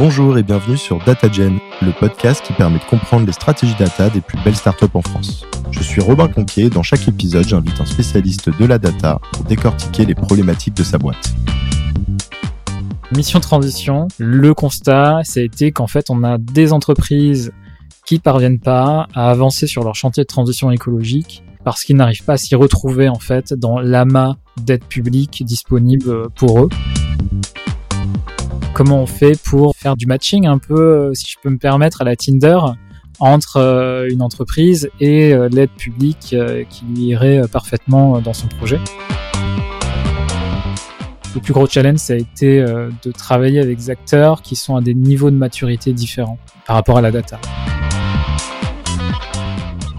Bonjour et bienvenue sur DataGen, le podcast qui permet de comprendre les stratégies data des plus belles startups en France. Je suis Robin Conquier et dans chaque épisode, j'invite un spécialiste de la data pour décortiquer les problématiques de sa boîte. Mission transition, le constat, ça a été qu'en fait, on a des entreprises qui parviennent pas à avancer sur leur chantier de transition écologique parce qu'ils n'arrivent pas à s'y retrouver en fait dans l'amas d'aide publique disponible pour eux comment on fait pour faire du matching un peu, euh, si je peux me permettre, à la Tinder entre euh, une entreprise et euh, l'aide publique qui lui irait parfaitement dans son projet. Le plus gros challenge, ça a été de travailler avec des acteurs qui sont à des niveaux de maturité différents par rapport à la data.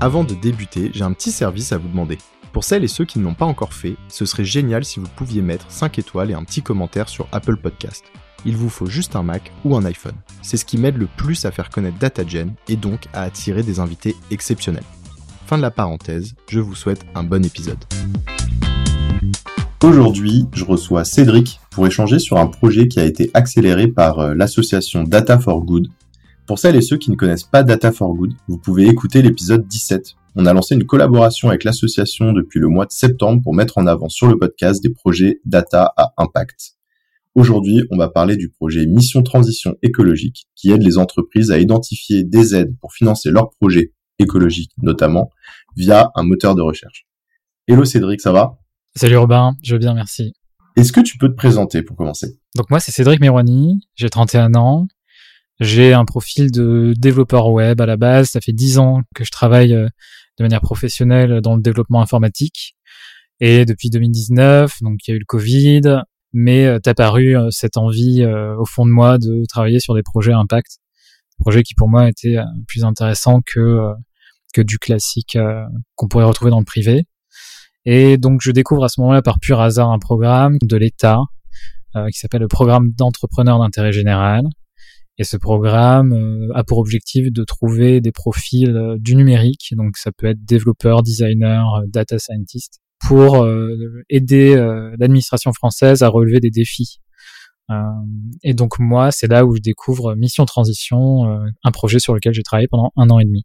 Avant de débuter, j'ai un petit service à vous demander. Pour celles et ceux qui ne l'ont pas encore fait, ce serait génial si vous pouviez mettre 5 étoiles et un petit commentaire sur Apple Podcast il vous faut juste un Mac ou un iPhone. C'est ce qui m'aide le plus à faire connaître DataGen et donc à attirer des invités exceptionnels. Fin de la parenthèse, je vous souhaite un bon épisode. Aujourd'hui, je reçois Cédric pour échanger sur un projet qui a été accéléré par euh, l'association Data for Good. Pour celles et ceux qui ne connaissent pas Data for Good, vous pouvez écouter l'épisode 17. On a lancé une collaboration avec l'association depuis le mois de septembre pour mettre en avant sur le podcast des projets data à impact. Aujourd'hui, on va parler du projet Mission Transition écologique qui aide les entreprises à identifier des aides pour financer leurs projets écologiques notamment via un moteur de recherche. Hello Cédric, ça va? Salut Robin, je veux bien, merci. Est-ce que tu peux te présenter pour commencer? Donc moi c'est Cédric Merwani, j'ai 31 ans, j'ai un profil de développeur web à la base, ça fait 10 ans que je travaille euh, de manière professionnelle dans le développement informatique. Et depuis 2019, donc il y a eu le Covid, mais euh, t'as paru euh, cette envie euh, au fond de moi de travailler sur des projets impact, projets qui pour moi étaient plus intéressants que que du classique qu'on pourrait retrouver dans le privé. Et donc je découvre à ce moment-là par pur hasard un programme de l'État qui s'appelle le programme d'entrepreneurs d'intérêt général. Et ce programme a pour objectif de trouver des profils du numérique, donc ça peut être développeur, designer, data scientist, pour euh, aider euh, l'administration française à relever des défis. Euh, et donc moi, c'est là où je découvre Mission Transition, un projet sur lequel j'ai travaillé pendant un an et demi.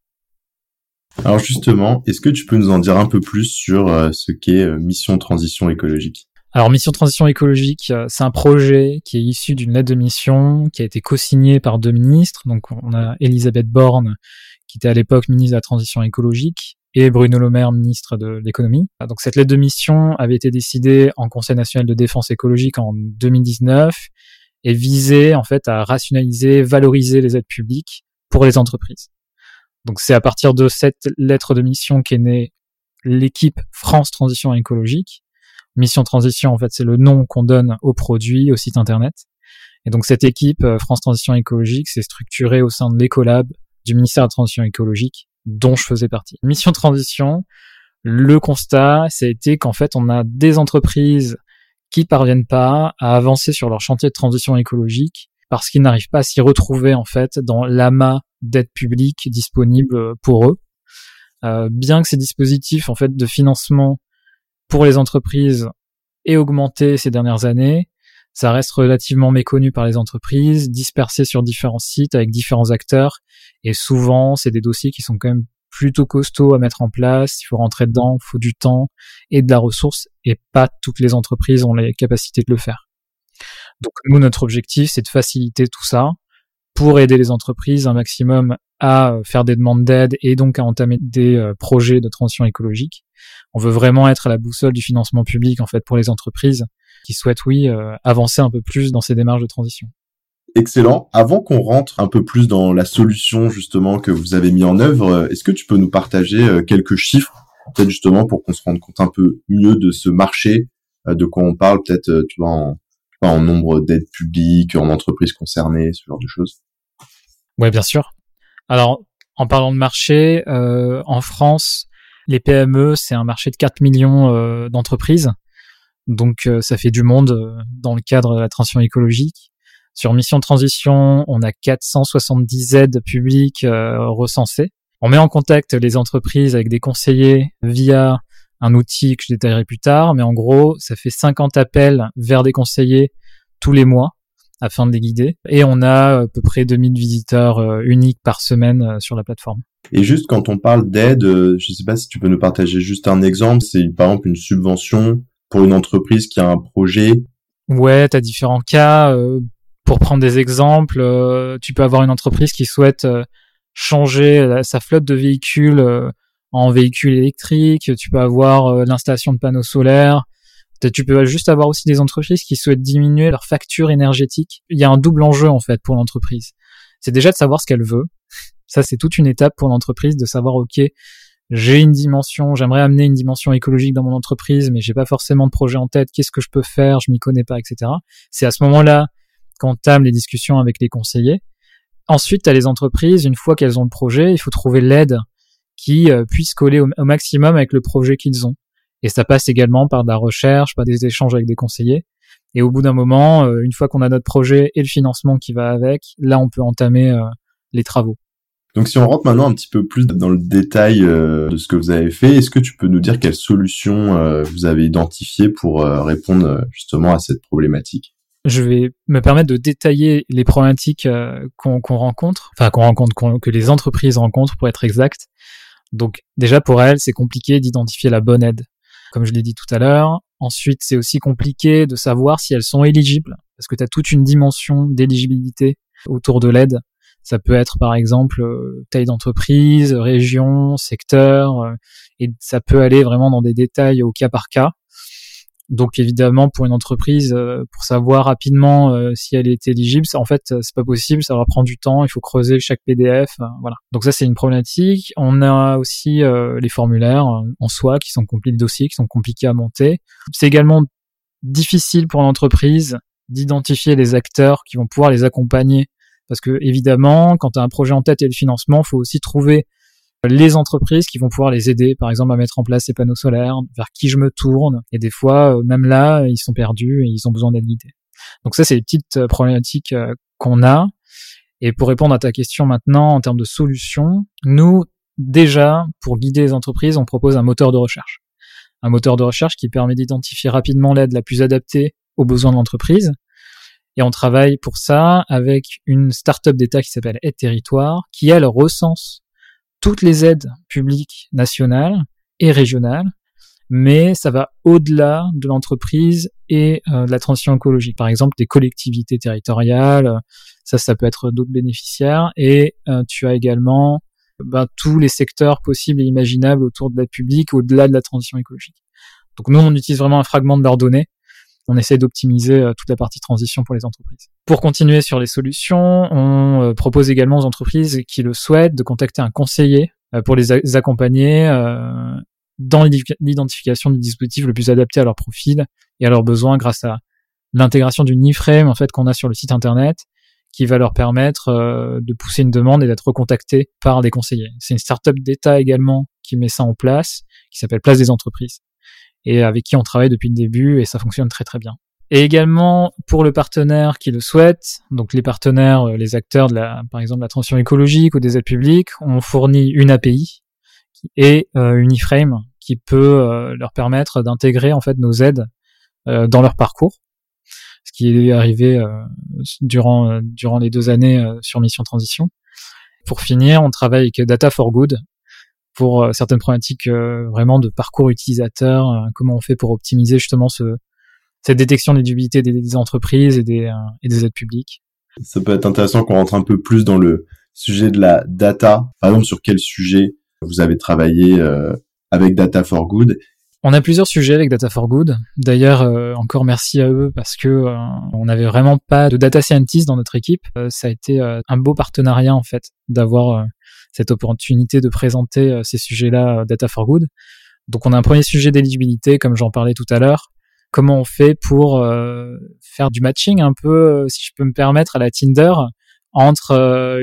Alors justement, est-ce que tu peux nous en dire un peu plus sur ce qu'est Mission Transition écologique? Alors Mission Transition écologique, c'est un projet qui est issu d'une lettre de mission qui a été co-signée par deux ministres. Donc on a Elisabeth Borne, qui était à l'époque ministre de la Transition écologique, et Bruno Le Maire, ministre de l'économie. Donc cette lettre de mission avait été décidée en Conseil national de défense écologique en 2019 et visait en fait à rationaliser, valoriser les aides publiques pour les entreprises. Donc c'est à partir de cette lettre de mission qu'est née l'équipe France Transition écologique. Mission Transition, en fait, c'est le nom qu'on donne au produit, au site internet. Et donc cette équipe euh, France Transition écologique s'est structurée au sein de l'Ecolab du ministère de la Transition écologique dont je faisais partie. Mission transition, le constat, ça a été qu'en fait, on a des entreprises qui parviennent pas à avancer sur leur chantier de transition écologique parce qu'ils n'arrivent pas à s'y retrouver en fait dans l'amas d'aide publique disponible pour eux. Euh, bien que ces dispositifs en fait de financement pour les entreprises aient augmenté ces dernières années, ça reste relativement méconnu par les entreprises, dispersé sur différents sites avec différents acteurs, et souvent c'est des dossiers qui sont quand même plutôt costauds à mettre en place, il faut rentrer dedans, il faut du temps et de la ressource, et pas toutes les entreprises ont les capacités de le faire. Donc nous, notre objectif, c'est de faciliter tout ça pour aider les entreprises un maximum à faire des demandes d'aide et donc à entamer des euh, projets de transition écologique. On veut vraiment être à la boussole du financement public en fait pour les entreprises qui souhaitent, oui, euh, avancer un peu plus dans ces démarches de transition. Excellent. Avant qu'on rentre un peu plus dans la solution justement que vous avez mis en œuvre, euh, est-ce que tu peux nous partager euh, quelques chiffres, peut-être justement pour qu'on se rende compte un peu mieux de ce marché, de quoi on parle, peut-être tu vois en nombre d'aides publiques, en entreprises concernées, ce genre de choses? Ouais, bien sûr. Alors, en parlant de marché, en France, les PME, c'est un marché de 4 millions d'entreprises. Donc euh, ça fait du monde euh, dans le cadre de la transition écologique. Sur Mission Transition, on a 470 aides publiques euh, recensées. On met en contact les entreprises avec des conseillers via un outil que je détaillerai plus tard, mais en gros, ça fait 50 appels vers des conseillers tous les mois afin de les guider. Et on a à peu près 2000 visiteurs euh, uniques par semaine euh, sur la plateforme. Et juste quand on parle d'aide, euh, je sais pas si tu peux nous partager juste un exemple, c'est par exemple une subvention pour une entreprise qui a un projet. Ouais, tu as différents cas. pour prendre des exemples, tu peux avoir une entreprise qui souhaite changer sa flotte de véhicules en véhicules électriques, tu peux avoir l'installation de panneaux solaires, tu peux juste avoir aussi des entreprises qui souhaitent diminuer leur facture énergétique. Il y a un double enjeu en fait pour l'entreprise. C'est déjà de savoir ce qu'elle veut. Ça, c'est toute une étape pour l'entreprise de savoir, ok, j'ai une dimension, j'aimerais amener une dimension écologique dans mon entreprise, mais j'ai pas forcément de projet en tête. Qu'est-ce que je peux faire? Je m'y connais pas, etc. C'est à ce moment-là qu'on tame les discussions avec les conseillers. Ensuite, tu as les entreprises, une fois qu'elles ont le projet, il faut trouver l'aide qui euh, puisse coller au maximum avec le projet qu'ils ont. Et ça passe également par de la recherche, par des échanges avec des conseillers. Et au bout d'un moment, euh, une fois qu'on a notre projet et le financement qui va avec, là, on peut entamer euh, les travaux. Donc si on rentre maintenant un petit peu plus dans le détail euh, de ce que vous avez fait, est-ce que tu peux nous dire quelles solutions vous avez identifiées pour répondre justement à cette problématique? Je vais me permettre de détailler les problématiques qu'on rencontre, enfin qu'on rencontre, que les entreprises rencontrent pour être exact. Donc déjà pour elles, c'est compliqué d'identifier la bonne aide comme je l'ai dit tout à l'heure. Ensuite, c'est aussi compliqué de savoir si elles sont éligibles, parce que tu as toute une dimension d'éligibilité autour de l'aide. Ça peut être par exemple euh, taille d'entreprise, région, secteur, euh, et ça peut aller vraiment dans des détails au cas par cas. Donc évidemment, pour une entreprise, euh, pour savoir rapidement euh, si elle est éligible, en fait, euh, c'est pas possible, ça va prendre du temps, il faut creuser chaque PDF, voilà. Donc ça, c'est une problématique. On a aussi les formulaires en soi qui sont compliqués, les dossiers qui sont compliqués à monter. C'est également difficile pour l'entreprise d'identifier les acteurs qui vont pouvoir les accompagner. Parce que évidemment, quand tu as un projet en tête et le financement, faut aussi trouver les entreprises qui vont pouvoir les aider, par exemple, à mettre en place ces panneaux solaires, vers qui je me tourne. Et des fois, euh, même là, ils sont perdus et ils ont besoin d'aide guidée. Donc ça, c'est les petites euh, problématiques euh, qu'on a. Et pour répondre à ta question maintenant, en termes de solutions, nous, déjà, pour guider les entreprises, on propose un moteur de recherche. Un moteur de recherche qui permet d'identifier rapidement l'aide la plus adaptée aux besoins de l'entreprise. Et on travaille pour ça avec une start-up d'État qui s'appelle Aide Territoire, qui elle recense toutes les aides publiques nationales et régionales, mais ça va au-delà de l'entreprise et euh, de la transition écologique. Par exemple, des collectivités territoriales, ça, ça peut être d'autres bénéficiaires, et euh, tu as également ben, tous les secteurs possibles et imaginables autour de la publique, au-delà de la transition écologique. Donc nous, on utilise vraiment un fragment de leurs données on essaie d'optimiser euh, toute la partie transition pour les entreprises. Pour continuer sur les solutions, on euh, propose également aux entreprises qui le souhaitent de contacter un conseiller euh, pour les, accompagner dans l'identification du dispositif le plus adapté à leur profil et à leurs besoins grâce à l'intégration d'une iframe en fait qu'on a sur le site internet qui va leur permettre de pousser une demande et d'être recontacté par des conseillers. C'est une startup d'État également qui met ça en place, qui s'appelle Place des entreprises et avec qui on travaille depuis le début et ça fonctionne très très bien. Et également pour le partenaire qui le souhaite, donc les partenaires, euh, les acteurs de la, par exemple la transition écologique ou des aides publiques, on fournit une API et euh, une iframe qui peut euh, leur permettre d'intégrer en fait nos aides dans leur parcours, ce qui est arrivé durant durant les deux années sur Mission Transition. Pour finir, on travaille avec Data for Good, pour euh, certaines problématiques euh, vraiment de parcours utilisateur, euh, comment on fait pour optimiser justement ce, cette détection d'éligibilité des, des, entreprises et des, et des aides publiques. Ça peut être intéressant qu'on rentre un peu plus dans le sujet de la data. Par exemple, sur quel sujet vous avez travaillé avec Data for Good? On a plusieurs sujets avec Data for Good. D'ailleurs, encore merci à eux parce que on n'avait vraiment pas de data scientist dans notre équipe. ça a été un beau partenariat en fait d'avoir cette opportunité de présenter euh, ces sujets-là euh, Data for Good. Donc on a un premier sujet d'éligibilité, comme j'en parlais tout à l'heure. Comment on fait pour euh, faire du matching un peu, si je peux me permettre, à la Tinder entre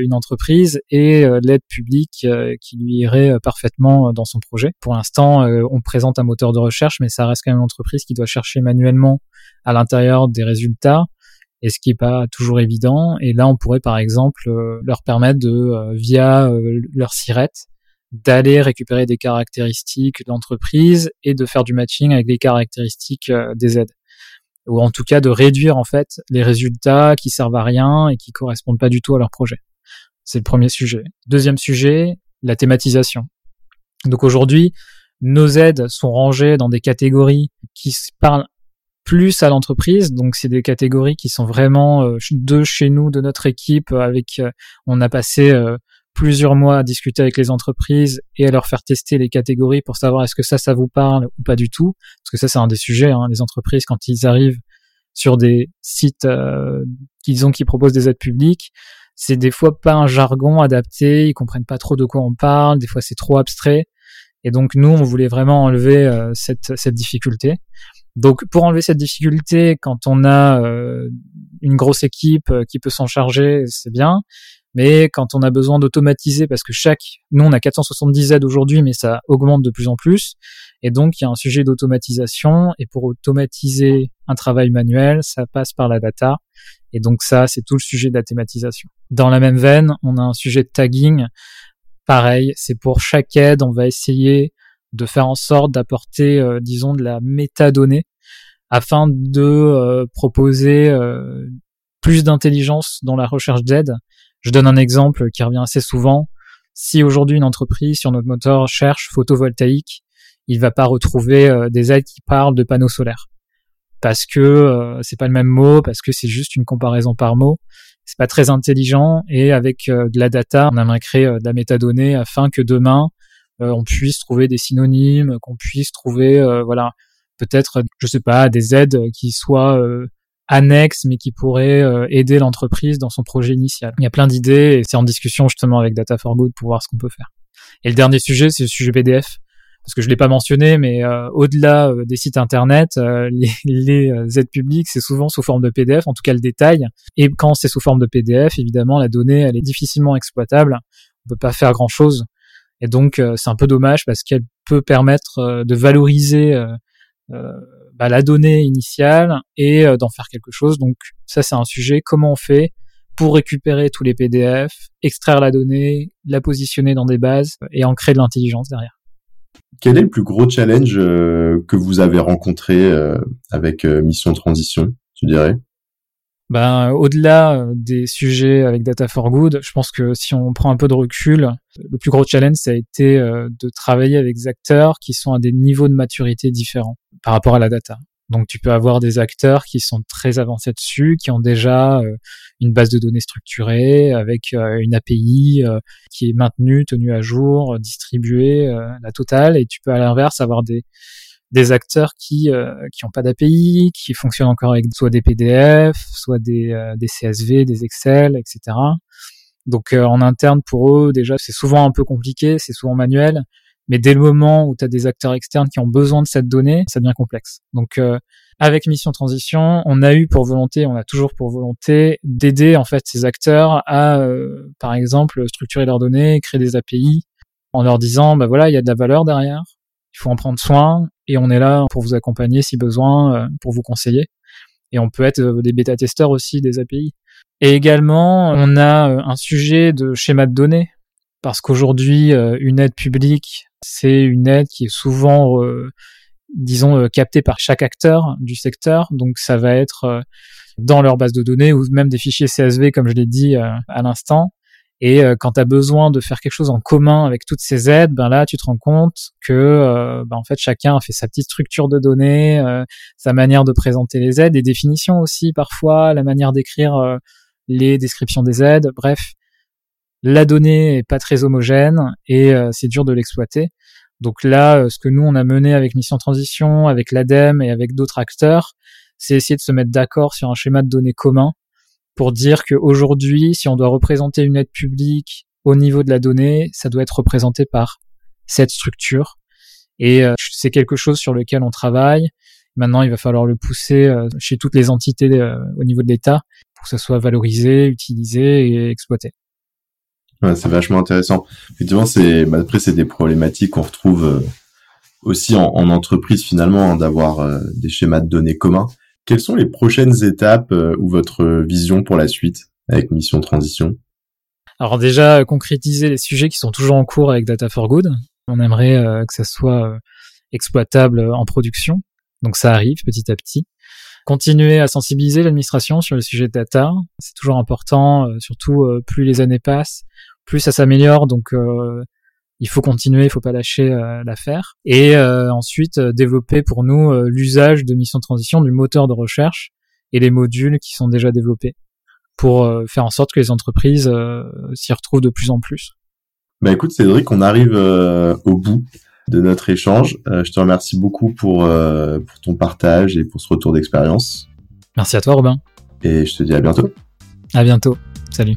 une entreprise et l'aide publique qui lui irait parfaitement dans son projet? Pour l'instant, on présente un moteur de recherche, mais ça reste quand même une entreprise qui doit chercher manuellement à l'intérieur des résultats et ce qui est pas toujours évident. Et là, on pourrait par exemple euh, leur permettre de, euh, via euh, leur sirette, d'aller récupérer des caractéristiques de l'entreprise et de faire du matching avec les caractéristiques des aides. ou en tout cas de réduire en fait les résultats qui servent à rien et qui correspondent pas du tout à leur projet. C'est le premier sujet. Deuxième sujet, la thématisation. Donc aujourd'hui, nos aides sont rangées dans des catégories qui parlent plus à l'entreprise. Donc c'est des catégories qui sont vraiment euh, de chez nous, de notre équipe. Avec, euh, on a passé euh, plusieurs mois à discuter avec les entreprises et à leur faire tester les catégories pour savoir est-ce que ça, ça vous parle ou pas du tout. Parce que ça, c'est un des sujets. Hein, les entreprises, quand ils arrivent sur des sites euh, qu'ils ont qui proposent des aides publiques, c'est des fois pas un jargon adapté, ils comprennent pas trop de quoi on parle, des fois c'est trop abstrait. Et donc nous, on voulait vraiment enlever euh, cette, cette difficulté. Donc pour enlever cette difficulté, quand on a euh, une grosse équipe euh, qui peut s'en charger, c'est bien. Mais quand on a besoin d'automatiser, parce que chaque, nous on a 470 aides aujourd'hui, mais ça augmente de plus en plus, et donc il y a un sujet d'automatisation, et pour automatiser un travail manuel, ça passe par la data, et donc ça c'est tout le sujet de la thématisation. Dans la même veine, on a un sujet de tagging, pareil, c'est pour chaque aide, on va essayer de faire en sorte d'apporter, euh, disons, de la métadonnée afin de euh, proposer euh, plus d'intelligence dans la recherche d'aide. Je donne un exemple qui revient assez souvent. Si aujourd'hui une entreprise sur notre moteur cherche photovoltaïque, il va pas retrouver des aides qui parlent de panneaux solaires parce que c'est pas le même mot, parce que c'est juste une comparaison par mot. C'est pas très intelligent et avec de la data, on aimerait créer de la métadonnée afin que demain euh, on puisse trouver des synonymes, qu'on puisse trouver, euh, voilà, peut-être, je sais pas, des aides qui soient euh, annexes, mais qui pourraient aider l'entreprise dans son projet initial. Il y a plein d'idées et c'est en discussion justement avec Data for Good pour voir ce qu'on peut faire. Et le dernier sujet, c'est le sujet PDF parce que je l'ai pas mentionné, mais au-delà des sites internet, les, les, aides publiques, c'est souvent sous forme de PDF, en tout cas le détail. Et quand c'est sous forme de PDF, évidemment, la donnée, elle est difficilement exploitable. On peut pas faire grand-chose. Et donc euh, c'est un peu dommage parce qu'elle peut permettre euh, de valoriser euh, bah, la donnée initiale et d'en faire quelque chose. Donc ça c'est un sujet. Comment on fait pour récupérer tous les PDF, extraire la donnée, la positionner dans des bases et en créer de l'intelligence derrière? Quel est le plus gros challenge que vous avez rencontré avec Mission Transition, tu dirais? Ben, au-delà euh, des sujets avec Data for Good, je pense que si on prend un peu de recul, le plus gros challenge, ça a été euh, de travailler avec des acteurs qui sont à des niveaux de maturité différents par rapport à la data. Donc tu peux avoir des acteurs qui sont très avancés dessus, qui ont déjà euh, une base de données structurée avec une API qui est maintenue, tenue à jour, distribuée, la totale. Et tu peux à l'inverse avoir des des acteurs qui euh, qui ont pas d'API, qui fonctionnent encore avec soit des PDF, soit des, euh, des CSV, des Excel, etc. Donc euh, en interne pour eux déjà c'est souvent un peu compliqué, c'est souvent manuel, mais dès le moment où tu as des acteurs externes qui ont besoin de cette donnée, ça devient complexe. Donc avec Mission Transition, on a eu pour volonté, on a toujours pour volonté d'aider en fait ces acteurs à par exemple structurer leurs données, créer des API en leur disant bah voilà, il y a de la valeur derrière, il faut en prendre soin et on est là pour vous accompagner si besoin, euh, pour vous conseiller. Et on peut être euh, des bêta-testeurs aussi des API. Et également, on a euh, un sujet de schéma de données, parce qu'aujourd'hui, une aide publique, c'est une aide qui est souvent, disons, captée par chaque acteur du secteur. Donc ça va être dans leur base de données ou même des fichiers CSV, comme je l'ai dit à l'instant. Et euh, quand tu as besoin de faire quelque chose en commun avec toutes ces aides, ben là, tu te rends compte que euh, ben en fait chacun a fait sa petite structure de données, euh, sa manière de présenter les aides, des définitions aussi parfois, la manière d'écrire les descriptions des aides. Bref, la donnée est pas très homogène et c'est dur de l'exploiter. Donc là, ce que nous on a mené avec Mission Transition, avec l'ADEME et avec d'autres acteurs, c'est essayer de se mettre d'accord sur un schéma de données commun pour dire qu'aujourd'hui, si on doit représenter une aide publique au niveau de la donnée, ça doit être représenté par cette structure. Et euh, c'est quelque chose sur lequel on travaille. Maintenant, il va falloir le pousser euh, chez toutes les entités euh, au niveau de l'État pour que ça soit valorisé, utilisé et exploité. C'est vachement intéressant. Effectivement, c'est bah, après c'est des problématiques qu'on retrouve aussi en, en, entreprise finalement hein, d'avoir des schémas de données communs. Quelles sont les prochaines étapes euh, ou votre vision pour la suite avec Mission Transition? Alors déjà, concrétiser les sujets qui sont toujours en cours avec Data for Good. On aimerait euh, que ça soit euh, exploitable en production. Donc ça arrive petit à petit. continuer à sensibiliser l'administration sur le sujet de data. C'est toujours important, surtout plus les années passent, plus ça s'améliore. Donc il faut continuer, il faut pas lâcher l'affaire. Et ensuite développer pour nous l'usage de mission de transition du moteur de recherche et les modules qui sont déjà développés pour faire en sorte que les entreprises s'y retrouvent de plus en plus. Bah écoute Cédric, on arrive euh, au bout de notre échange. Euh, je te remercie beaucoup pour, euh, pour ton partage et pour ce retour d'expérience. Merci à toi Robin. Et je te dis à bientôt. À bientôt. Salut.